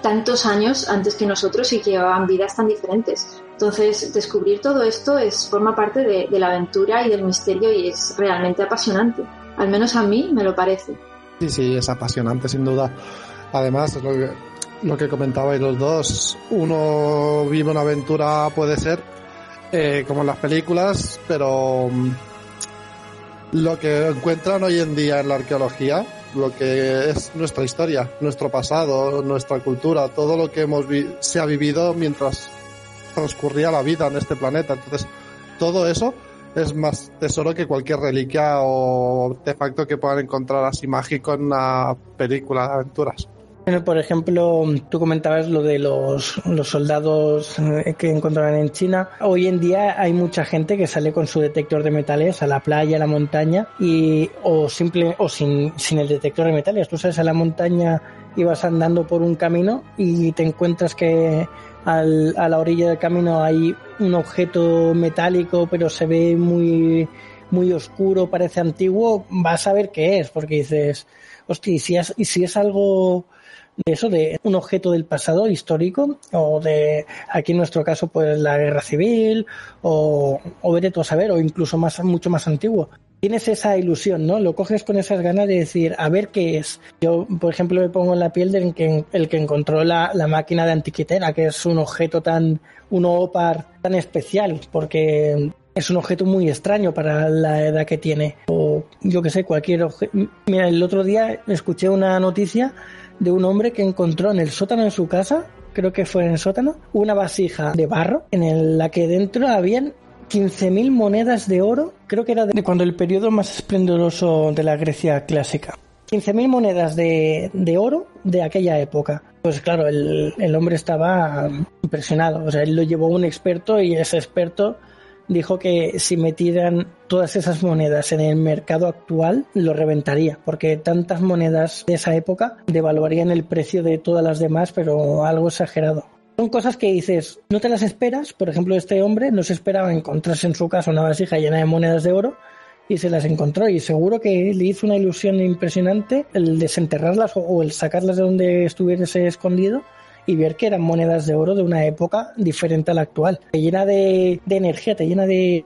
tantos años antes que nosotros y que llevaban vidas tan diferentes. Entonces, descubrir todo esto es, forma parte de, la aventura y del misterio y es realmente apasionante. Al menos a mí me lo parece. Sí, sí, es apasionante, sin duda. Además, lo que, lo que comentabais los dos, uno vive una aventura, puede ser, eh, como en las películas, pero mm, lo que encuentran hoy en día en la arqueología, lo que es nuestra historia, nuestro pasado, nuestra cultura, todo lo que hemos se ha vivido mientras transcurría la vida en este planeta. Entonces, todo eso es más tesoro que cualquier reliquia o artefacto que puedan encontrar así mágico en una película de aventuras. Bueno, por ejemplo, tú comentabas lo de los, los soldados eh, que encontraban en China. Hoy en día hay mucha gente que sale con su detector de metales a la playa, a la montaña, y, o simple, o sin, sin el detector de metales. Tú sales a la montaña y vas andando por un camino y te encuentras que al, a la orilla del camino hay un objeto metálico, pero se ve muy, muy oscuro, parece antiguo, vas a ver qué es, porque dices, hostia, es, y si es algo de eso, de un objeto del pasado histórico, o de, aquí en nuestro caso, pues la guerra civil, o, o vete a saber, o incluso más, mucho más antiguo. Tienes esa ilusión, ¿no? Lo coges con esas ganas de decir, a ver qué es. Yo, por ejemplo, me pongo en la piel del que, el que encontró la, la máquina de antiquitera, que es un objeto tan, un opar tan especial, porque es un objeto muy extraño para la edad que tiene. O yo que sé, cualquier objeto. Mira, el otro día escuché una noticia de un hombre que encontró en el sótano de su casa, creo que fue en el sótano, una vasija de barro en la que dentro habían 15.000 monedas de oro, creo que era de cuando el periodo más esplendoroso de la Grecia clásica. 15.000 monedas de, de, oro de aquella época. Pues claro, el, el hombre estaba impresionado. O sea, él lo llevó un experto y ese experto dijo que si metieran todas esas monedas en el mercado actual, lo reventaría, porque tantas monedas de esa época devaluarían el precio de todas las demás, pero algo exagerado. Son cosas que dices, no te las esperas. Por ejemplo, este hombre no se esperaba encontrarse en su casa una vasija llena de monedas de oro y se las encontró. Y seguro que le hizo una ilusión impresionante el desenterrarlas o el sacarlas de donde estuviese escondido y ver que eran monedas de oro de una época diferente a la actual. Te llena de, de energía, te llena de,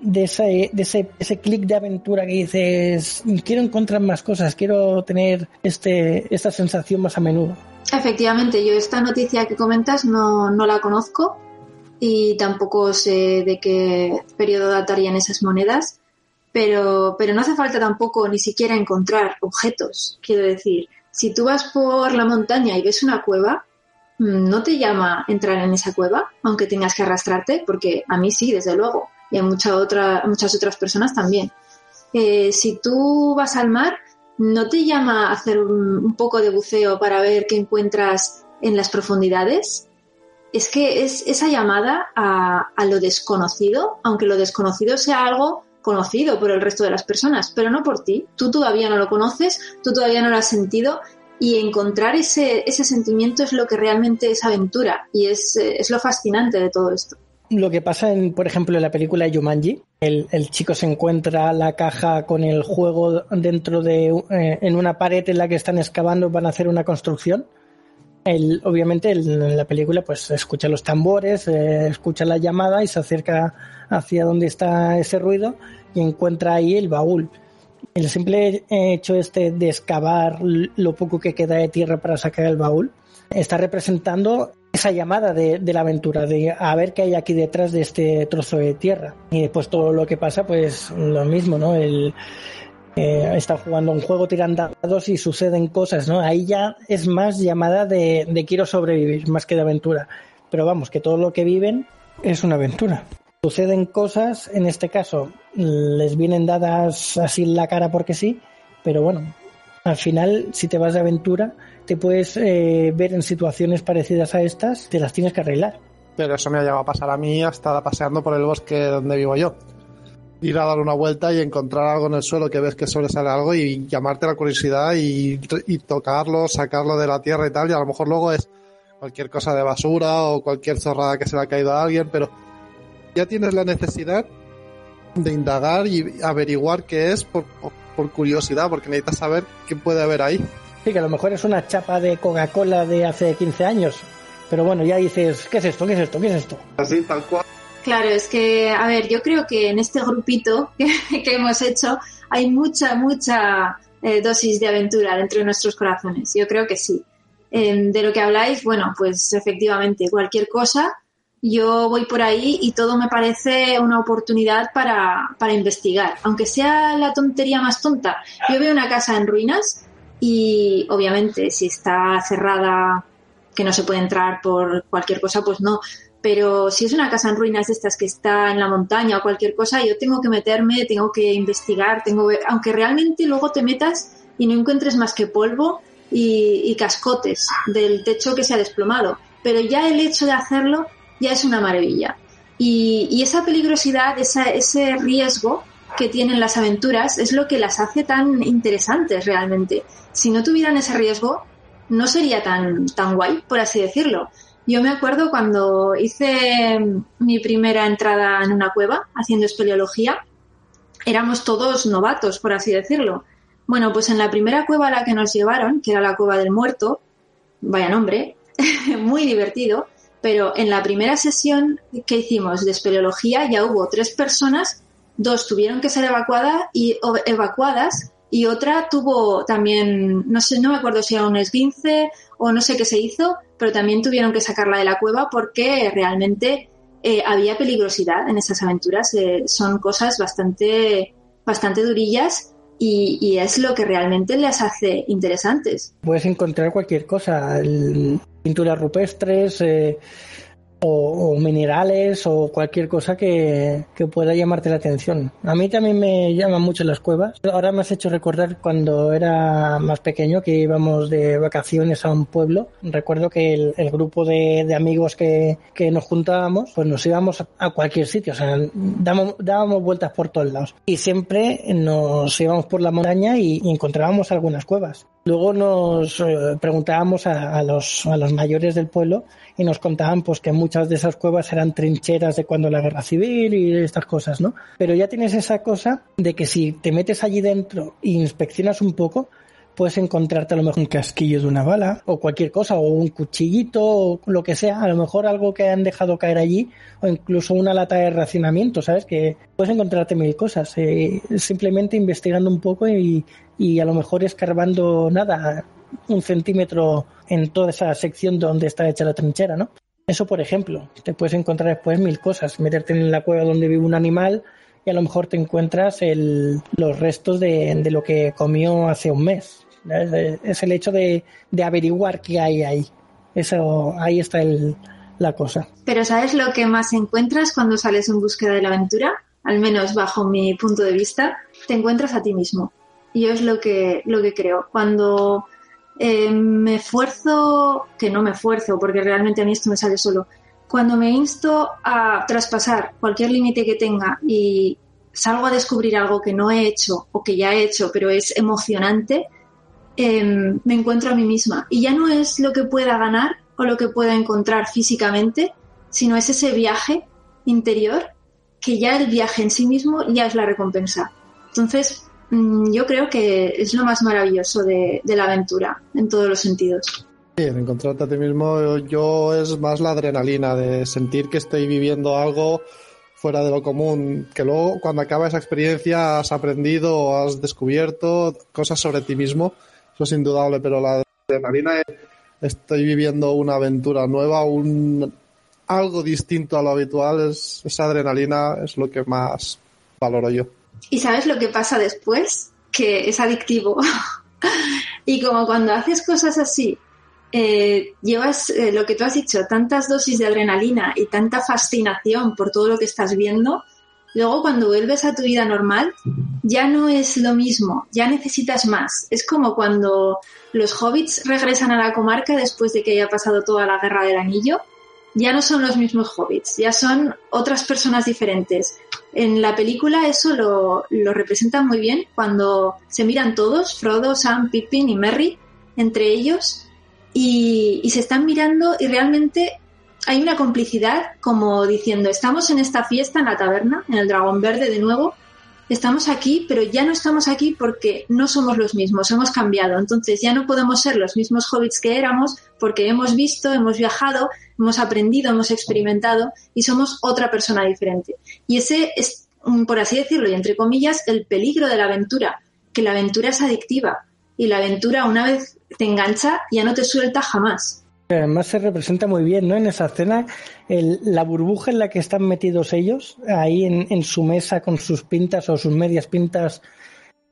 de ese, de ese, ese clic de aventura que dices, quiero encontrar más cosas, quiero tener este, esta sensación más a menudo. Efectivamente, yo esta noticia que comentas no, no la conozco y tampoco sé de qué periodo datarían esas monedas, pero, pero no hace falta tampoco ni siquiera encontrar objetos. Quiero decir, si tú vas por la montaña y ves una cueva, ¿no te llama entrar en esa cueva, aunque tengas que arrastrarte? Porque a mí sí, desde luego, y a, mucha otra, muchas otras personas también. Eh, si tú vas al mar, ¿no te llama hacer un, poco de buceo para ver qué encuentras en las profundidades? Es que es esa llamada a, a lo desconocido, aunque lo desconocido sea algo conocido por el resto de las personas, pero no por ti. Tú todavía no lo conoces, tú todavía no lo has sentido y encontrar ese, ese sentimiento es lo que realmente es aventura y es, eh, es lo fascinante de todo esto. Lo que pasa, en, por ejemplo, en la película Yumanji, el, el chico se encuentra la caja con el juego dentro de eh, en una pared en la que están excavando, van a hacer una construcción. Él, obviamente, en la película, pues escucha los tambores, eh, escucha la llamada y se acerca hacia donde está ese ruido y encuentra ahí el baúl el simple hecho este de excavar lo poco que queda de tierra para sacar el baúl está representando esa llamada de, la aventura, de a ver qué hay aquí detrás de este trozo de tierra. Y después todo lo que pasa, pues lo mismo, ¿no? El, eh, están jugando un juego, tiran dados y suceden cosas, ¿no? Ahí ya es más llamada de, de quiero sobrevivir, más que de aventura. Pero vamos, que todo lo que viven es una aventura. Suceden cosas, en este caso, les vienen dadas así en la cara porque sí, pero bueno, al final, si te vas de aventura, te puedes eh, ver en situaciones parecidas a estas, te las tienes que arreglar. Pero eso me ha llegado a pasar a mí hasta paseando por el bosque donde vivo yo. Ir a dar una vuelta y encontrar algo en el suelo que ves que sobresale algo y llamarte la curiosidad y, y tocarlo, sacarlo de la tierra y tal, y a lo mejor luego es cualquier cosa de basura o cualquier zorrada que se le ha caído a alguien, pero ya tienes la necesidad de indagar y averiguar qué es por, por, por curiosidad, porque necesitas saber qué puede haber ahí. Sí, que a lo mejor es una chapa de Coca-Cola de hace 15 años, pero bueno, ya dices, ¿qué es esto? ¿Qué es esto? ¿Qué es esto? Así, tal cual. Claro, es que, a ver, yo creo que en este grupito <laughs> que, que hemos hecho hay mucha, mucha eh, dosis de aventura dentro de nuestros corazones. Yo creo que sí. Eh, de lo que habláis, bueno, pues efectivamente, cualquier cosa, yo voy por ahí y todo me parece una oportunidad para, para investigar. Aunque sea la tontería más tonta, yo veo una casa en ruinas y obviamente si está cerrada, que no se puede entrar por cualquier cosa, pues no. Pero si es una casa en ruinas de estas que está en la montaña o cualquier cosa, yo tengo que meterme, tengo que investigar, tengo que- aunque realmente luego te metas y no encuentres más que polvo y, y cascotes del techo que se ha desplomado. Pero ya el hecho de hacerlo ya es una maravilla. Y, esa peligrosidad, ese riesgo que tienen las aventuras es lo que las hace tan interesantes realmente. Si no tuvieran ese riesgo, no sería tan, tan guay, por así decirlo. Yo me acuerdo cuando hice mi primera entrada en una cueva haciendo espeleología, éramos todos novatos, por así decirlo. Bueno, pues en la primera cueva a la que nos llevaron, que era la cueva del muerto, vaya nombre, <laughs> muy divertido, pero en la primera sesión que hicimos de espeleología ya hubo tres personas, dos tuvieron que ser evacuadas y, evacuadas y otra tuvo también, no sé, no me acuerdo si era un esguince o no sé qué se hizo, pero también tuvieron que sacarla de la cueva porque realmente eh, había peligrosidad en esas aventuras. eh, son cosas bastante, bastante durillas y, es lo que realmente les hace interesantes. Puedes encontrar cualquier cosa, pinturas rupestres eh, o, minerales o cualquier cosa que, que pueda llamarte la atención. A mí también me llaman mucho las cuevas. Ahora me has hecho recordar cuando era más pequeño que íbamos de vacaciones a un pueblo. Recuerdo que el, grupo de, amigos que, que nos juntábamos, pues nos íbamos a cualquier sitio, o sea, dábamos, dábamos vueltas por todos lados. Y siempre nos íbamos por la montaña y encontrábamos algunas cuevas. Luego nos eh, preguntábamos a, a los, a los mayores del pueblo y nos contaban pues que muchas de esas cuevas eran trincheras de cuando la guerra civil y estas cosas, ¿no? Pero ya tienes esa cosa de que si te metes allí dentro e inspeccionas un poco, puedes encontrarte a lo mejor un casquillo de una bala o cualquier cosa o un cuchillito o lo que sea, a lo mejor algo que han dejado caer allí o incluso una lata de racionamiento, ¿sabes? Que puedes encontrarte mil cosas, eh, simplemente investigando un poco y, y a lo mejor escarbando nada, un centímetro en toda esa sección donde está hecha la trinchera, ¿no? Eso, por ejemplo, te puedes encontrar después mil cosas, meterte en la cueva donde vive un animal y a lo mejor te encuentras el, los restos de, de lo que comió hace un mes. Es el hecho de, de averiguar qué hay ahí. Eso, ahí está el, la cosa. Pero ¿sabes lo que más encuentras cuando sales en búsqueda de la aventura? Al menos bajo mi punto de vista, te encuentras a ti mismo. Y yo es lo que, lo que creo. Cuando eh, me esfuerzo, que no me esfuerzo, porque realmente a mí esto me sale solo, cuando me insto a traspasar cualquier límite que tenga y salgo a descubrir algo que no he hecho o que ya he hecho, pero es emocionante, eh, me encuentro a mí misma. Y ya no es lo que pueda ganar o lo que pueda encontrar físicamente, sino es ese viaje interior que ya el viaje en sí mismo ya es la recompensa. Entonces, mm, yo creo que es lo más maravilloso de, la aventura, en todos los sentidos. Sí, encontrarte a ti mismo, yo es más la adrenalina de sentir que estoy viviendo algo fuera de lo común, que luego cuando acaba esa experiencia has aprendido has descubierto cosas sobre ti mismo, eso es indudable, pero la adrenalina es, estoy viviendo una aventura nueva, un algo distinto a lo habitual, es, esa adrenalina es lo que más valoro yo. ¿Y sabes lo que pasa después? que es adictivo. <laughs> y como cuando haces cosas así, eh, llevas eh, lo que tú has dicho, tantas dosis de adrenalina y tanta fascinación por todo lo que estás viendo, luego cuando vuelves a tu vida normal, ya no es lo mismo, ya necesitas más. Es como cuando los hobbits regresan a la comarca después de que haya pasado toda la guerra del anillo, ya no son los mismos hobbits, ya son otras personas diferentes. En la película eso lo, lo representan muy bien cuando se miran todos, Frodo, Sam, Pippin y Merry, entre ellos, y, y se están mirando y realmente hay una complicidad como diciendo, estamos en esta fiesta en la taberna, en el Dragón Verde de nuevo, estamos aquí, pero ya no estamos aquí porque no somos los mismos, hemos cambiado. Entonces ya no podemos ser los mismos hobbits que éramos porque hemos visto, hemos viajado, hemos aprendido, hemos experimentado y somos otra persona diferente. Y ese es, mm, por así decirlo, y entre comillas, el peligro de la aventura, que la aventura es adictiva y la aventura una vez te engancha ya no te suelta jamás. Además se representa muy bien, ¿no? En esa escena, el, la burbuja en la que están metidos ellos, ahí en, en, su mesa con sus pintas o sus medias pintas,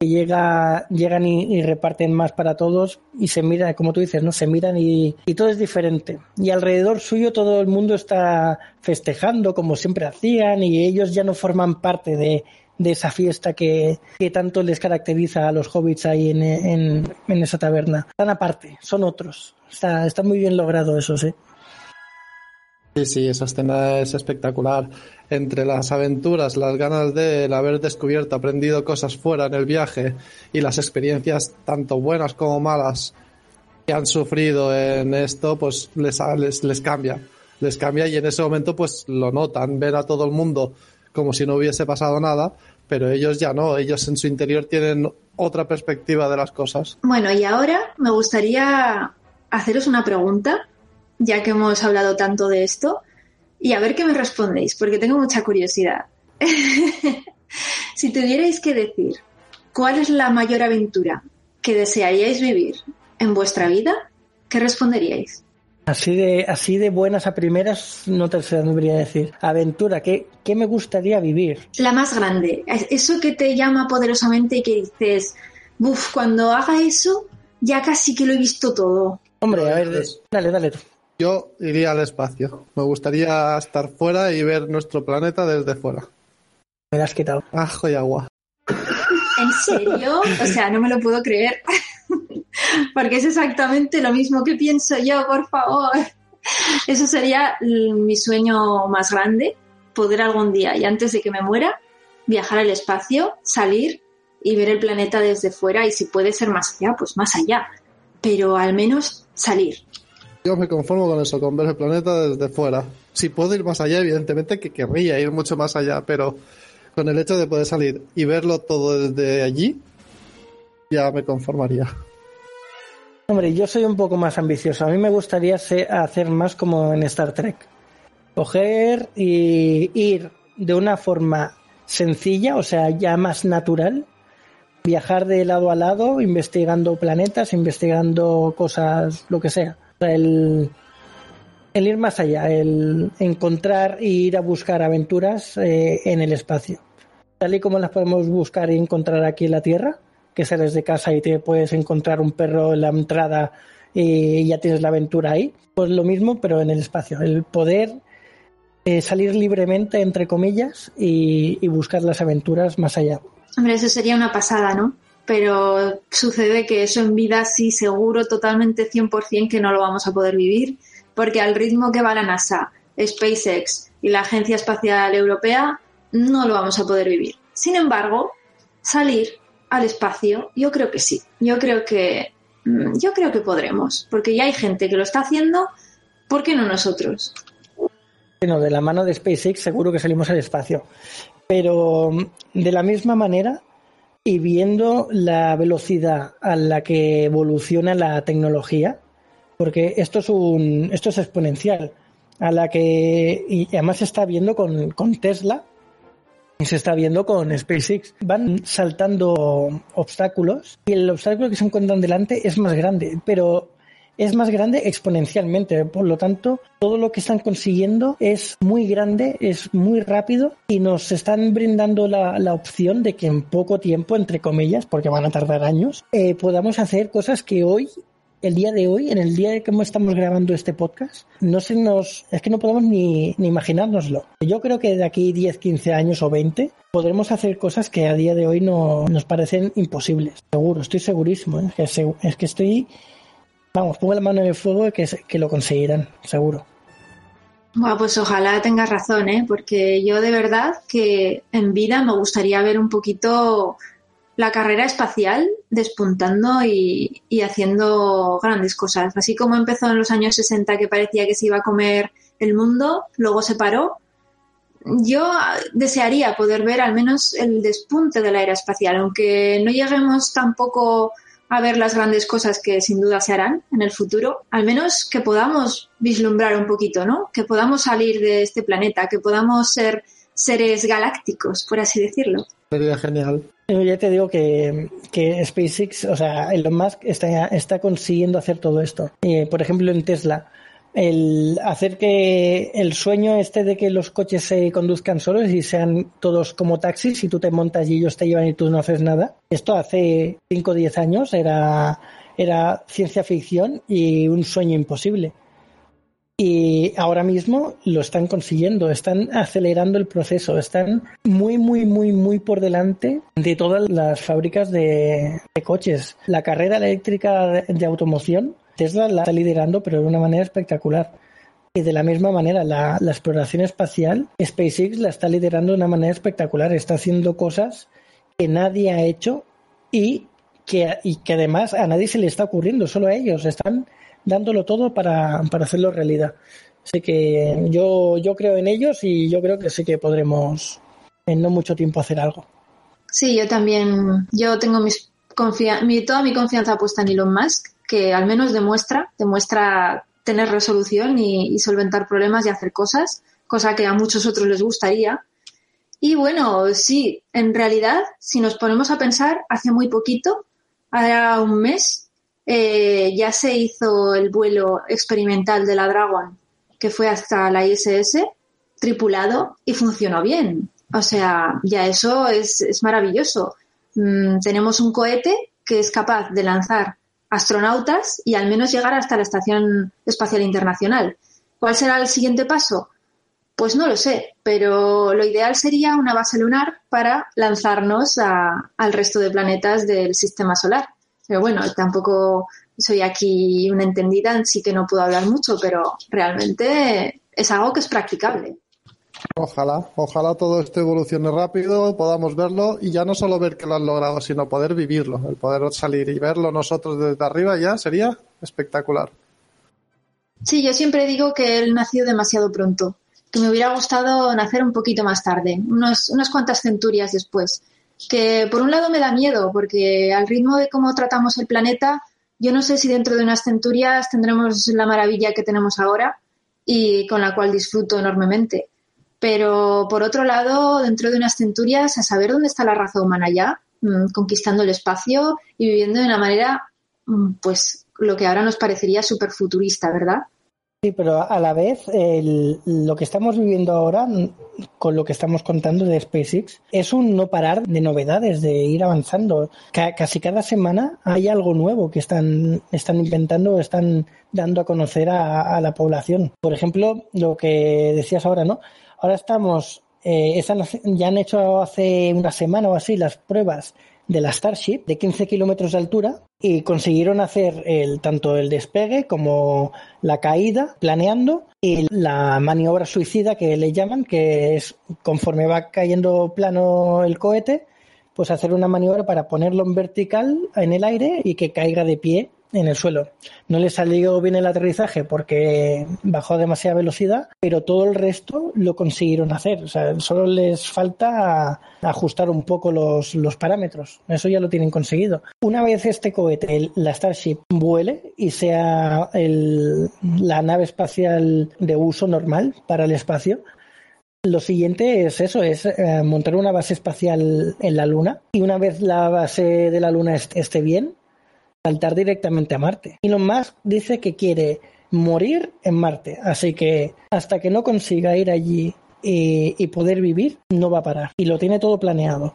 que llega, llegan y, y, reparten más para todos y se miran, como tú dices, ¿no? Se miran y, y, todo es diferente. Y alrededor suyo todo el mundo está festejando como siempre hacían y ellos ya no forman parte de, de esa fiesta que, que, tanto les caracteriza a los hobbits ahí en, en, en esa taberna. Están aparte, son otros. Está, está muy bien logrado eso, sí. Sí, sí, esa escena es espectacular. Entre las aventuras, las ganas de haber descubierto, aprendido cosas fuera en el viaje y las experiencias tanto buenas como malas que han sufrido en esto, pues les, les, les cambia. Les cambia y en ese momento pues lo notan, ven a todo el mundo como si no hubiese pasado nada, pero ellos ya no, ellos en su interior tienen otra perspectiva de las cosas. Bueno, y ahora me gustaría haceros una pregunta, ya que hemos hablado tanto de esto, y a ver qué me respondéis, porque tengo mucha curiosidad. <laughs> si tuvierais que decir cuál es la mayor aventura que desearíais vivir en vuestra vida, ¿qué responderíais? Así de, así de buenas a primeras no te sabría decir. Aventura, ¿qué, ¿qué me gustaría vivir? La más grande. Eso que te llama poderosamente y que dices, uff, cuando haga eso, ya casi que lo he visto todo. Hombre, a ver, dale, dale tú. Yo iría al espacio. Me gustaría estar fuera y ver nuestro planeta desde fuera. Me lo has quitado. Ajo y agua. ¿En serio? O sea, no me lo puedo creer. Porque es exactamente lo mismo que pienso yo, por favor. Eso sería mi sueño más grande, poder algún día, y antes de que me muera, viajar al espacio, salir y ver el planeta desde fuera y si puede ser más allá, pues más allá. Pero al menos salir. Yo me conformo con eso, con ver el planeta desde fuera. Si puedo ir más allá, evidentemente que querría ir mucho más allá, pero con el hecho de poder salir y verlo todo desde allí, ya me conformaría. Hombre, yo soy un poco más ambicioso. A mí me gustaría hacer más como en Star Trek. Coger y ir de una forma sencilla, o sea, ya más natural, viajar de lado a lado, investigando planetas, investigando cosas, lo que sea. El, el ir más allá, el encontrar e ir a buscar aventuras eh, en el espacio. Tal y como las podemos buscar y encontrar aquí en la Tierra, que sales de casa y te puedes encontrar un perro en la entrada y ya tienes la aventura ahí. Pues lo mismo, pero en el espacio. El poder eh, salir libremente, entre comillas, y, y, buscar las aventuras más allá. Hombre, eso sería una pasada, ¿no? Pero sucede que eso en vida sí, seguro, totalmente 100% que no lo vamos a poder vivir, porque al ritmo que va la NASA, SpaceX y la Agencia Espacial Europea, no lo vamos a poder vivir. Sin embargo, salir al espacio, yo creo que sí. Yo creo que mm, yo creo que podremos, porque ya hay gente que lo está haciendo, ¿por qué no nosotros? Bueno, de la mano de SpaceX seguro que salimos al espacio. Pero mm, de la misma manera y viendo la velocidad a la que evoluciona la tecnología, porque esto es un esto es exponencial, a la que y además se está viendo con, con Tesla, y se está viendo con SpaceX. Van saltando obstáculos y el obstáculo que se encuentran delante es más grande, pero es más grande exponencialmente. Por lo tanto, todo lo que están consiguiendo es muy grande, es muy rápido y nos están brindando la, la opción de que en poco tiempo, entre comillas, porque van a tardar años, eh, podamos hacer cosas que hoy el día de hoy, en el día de que estamos grabando este podcast, no se nos, es que no podemos ni, imaginárnoslo. Yo creo que de aquí 10, 15 años o 20 podremos hacer cosas que a día de hoy no nos parecen imposibles. Seguro, estoy segurísimo. ¿eh? Es, que, es que estoy, vamos, pongo la mano en el fuego de que, que lo conseguirán, seguro. Bueno, pues ojalá tengas razón, ¿eh? porque yo de verdad que en vida me gustaría ver un poquito la carrera espacial despuntando y, haciendo grandes cosas. Así como empezó en los años 60 que parecía que se iba a comer el mundo, luego se paró. Yo desearía poder ver al menos el despunte de la era espacial, aunque no lleguemos tampoco a ver las grandes cosas que sin duda se harán en el futuro, al menos que podamos vislumbrar un poquito, ¿no? Que podamos salir de este planeta, que podamos ser seres galácticos, por así decirlo. Sería genial. Ya te digo que, que SpaceX, o sea, Elon Musk está, está consiguiendo hacer todo esto. Por ejemplo, en Tesla, el hacer que el sueño este de que los coches se conduzcan solos y sean todos como taxis y tú te montas y ellos te llevan y tú no haces nada. Esto hace 5 o 10 años era, era ciencia ficción y un sueño imposible. Y ahora mismo lo están consiguiendo, están acelerando el proceso, están muy, muy, muy, muy por delante de todas las fábricas de, coches. La carrera eléctrica de, automoción, Tesla la está liderando, pero de una manera espectacular. Y de la misma manera, la, la, exploración espacial, SpaceX la está liderando de una manera espectacular. Está haciendo cosas que nadie ha hecho y que, y que además a nadie se le está ocurriendo, solo a ellos. Están dándolo todo para, para hacerlo realidad. Así que yo, yo creo en ellos y yo creo que sí que podremos en no mucho tiempo hacer algo. Sí, yo también, yo tengo mis mi, toda mi confianza puesta en Elon Musk, que al menos demuestra, demuestra tener resolución y, solventar problemas y hacer cosas, cosa que a muchos otros les gustaría. Y bueno, sí, en realidad, si nos ponemos a pensar, hace muy poquito, ahora un mes, eh, ya se hizo el vuelo experimental de la Dragon, que fue hasta la ISS, tripulado y funcionó bien. O sea, ya eso es, maravilloso. Mm, tenemos un cohete que es capaz de lanzar astronautas y al menos llegar hasta la Estación Espacial Internacional. ¿Cuál será el siguiente paso? Pues no lo sé, pero lo ideal sería una base lunar para lanzarnos al resto de planetas del sistema solar. Pero bueno, tampoco soy aquí una entendida, sí que no puedo hablar mucho, pero realmente es algo que es practicable. Ojalá, ojalá todo esto evolucione rápido, podamos verlo y ya no solo ver que lo han logrado, sino poder vivirlo, el poder salir y verlo nosotros desde arriba ya sería espectacular. Sí, yo siempre digo que él nació demasiado pronto, que me hubiera gustado nacer un poquito más tarde, unos, unas cuantas centurias después que por un lado me da miedo, porque al ritmo de cómo tratamos el planeta, yo no sé si dentro de unas centurias tendremos la maravilla que tenemos ahora y con la cual disfruto enormemente. Pero por otro lado, dentro de unas centurias, a saber dónde está la raza humana ya, mm, conquistando el espacio y viviendo de una manera, mm, pues, lo que ahora nos parecería súper futurista, ¿verdad? Sí, pero a la vez lo que estamos viviendo ahora con lo que estamos contando de SpaceX es un no parar de novedades, de ir avanzando. casi cada semana hay algo nuevo que están, están inventando, están dando a conocer a, la población. Por ejemplo, lo que decías ahora, ¿no? Ahora estamos, eh, ya han hecho hace una semana o así las pruebas de la Starship de 15 kilómetros de altura y consiguieron hacer el, tanto el despegue como la caída planeando y la maniobra suicida que le llaman, que es conforme va cayendo plano el cohete, pues hacer una maniobra para ponerlo en vertical en el aire y que caiga de pie en el suelo. No le salió bien el aterrizaje porque bajó a demasiada velocidad, pero todo el resto lo consiguieron hacer. O sea, solo les falta ajustar un poco los, los parámetros. Eso ya lo tienen conseguido. Una vez este cohete, la Starship, vuele y sea el, la nave espacial de uso normal para el espacio, lo siguiente es eso, es eh, montar una base espacial en la Luna y una vez la base de la Luna esté bien, saltar directamente a Marte. Elon Musk dice que quiere morir en Marte, así que hasta que no consiga ir allí y, poder vivir, no va a parar. Y lo tiene todo planeado.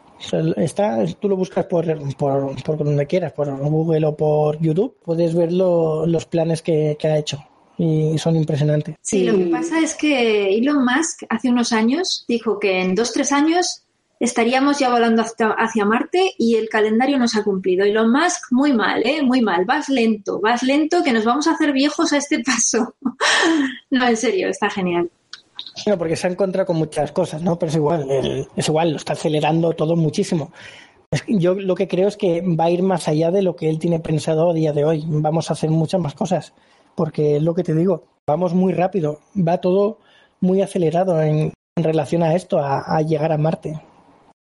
está, tú lo buscas por, por, por, donde quieras, por Google o por YouTube, puedes ver los planes que, ha hecho y son impresionantes. Sí, lo que pasa es que Elon Musk hace unos años dijo que en dos, tres años estaríamos ya volando hacia, Marte y el calendario no se ha cumplido. Elon Musk, muy mal, ¿eh? Muy mal. Vas lento, vas lento, que nos vamos a hacer viejos a este paso. <laughs> no, en serio, está genial. No, porque se ha encontrado con muchas cosas, ¿no? Pero es igual, es igual, lo está acelerando todo muchísimo. Yo lo que creo es que va a ir más allá de lo que él tiene pensado a día de hoy. Vamos a hacer muchas más cosas, porque es lo que te digo, vamos muy rápido, va todo muy acelerado en, relación a esto, a, llegar a Marte.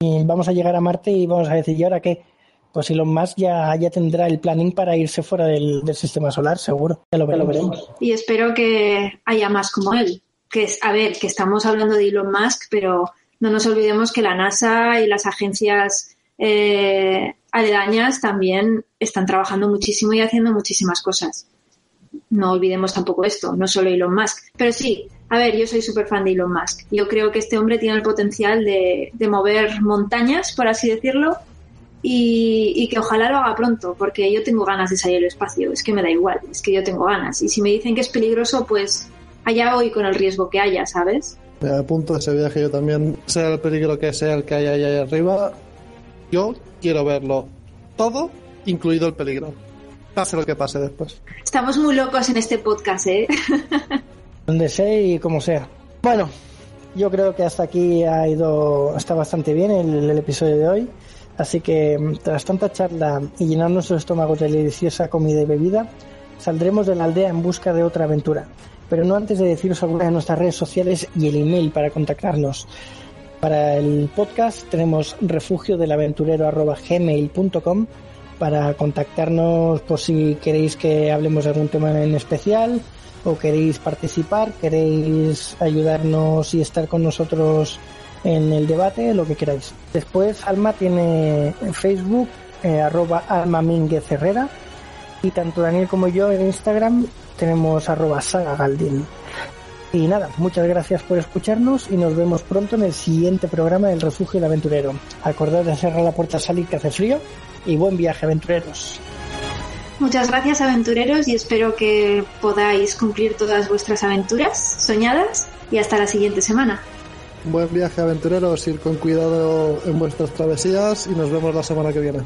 Y vamos a llegar a Marte y vamos a decir, ¿y ahora qué? Pues Elon Musk ya, ya tendrá el planning para irse fuera del, sistema solar, seguro. Ya lo veremos. Y espero que haya más como él, que es, a ver, que estamos hablando de Elon Musk, pero no nos olvidemos que la NASA y las agencias eh, aledañas también están trabajando muchísimo y haciendo muchísimas cosas. No olvidemos tampoco esto, no solo Elon Musk. Pero sí, a ver, yo soy súper fan de Elon Musk. Yo creo que este hombre tiene el potencial de, mover montañas, por así decirlo, y, y, que ojalá lo haga pronto, porque yo tengo ganas de salir al espacio. Es que me da igual, es que yo tengo ganas. Y si me dicen que es peligroso, pues allá voy con el riesgo que haya, ¿sabes? Me apunto ese viaje yo también, sea el peligro que sea el que haya ahí arriba, yo quiero verlo todo, incluido el peligro. Pase lo que pase después. Estamos muy locos en este podcast, ¿eh? <laughs> Donde sea y como sea. Bueno, yo creo que hasta aquí ha ido, está bastante bien el, episodio de hoy. Así que tras tanta charla y llenar nuestros estómagos de deliciosa comida y bebida, saldremos de la aldea en busca de otra aventura pero no antes de deciros algunas de nuestras redes sociales y el email para contactarnos. Para el podcast tenemos refugio del gmail.com para contactarnos por si queréis que hablemos de algún tema en especial queréis participar, queréis ayudarnos y estar con nosotros en el debate, lo que queráis. Después Alma tiene Facebook, eh, arroba Alma Herrera y tanto Daniel como yo en Instagram tenemos arroba saga Galdin. Y nada, muchas gracias por escucharnos y nos vemos pronto en el siguiente programa del Refugio del Aventurero. Acordad de cerrar la puerta salir que hace frío y buen viaje aventureros. Muchas gracias aventureros y espero que podáis cumplir todas vuestras aventuras soñadas y hasta la siguiente semana. Buen viaje aventureros, ir con cuidado en vuestras travesías y nos vemos la semana que viene.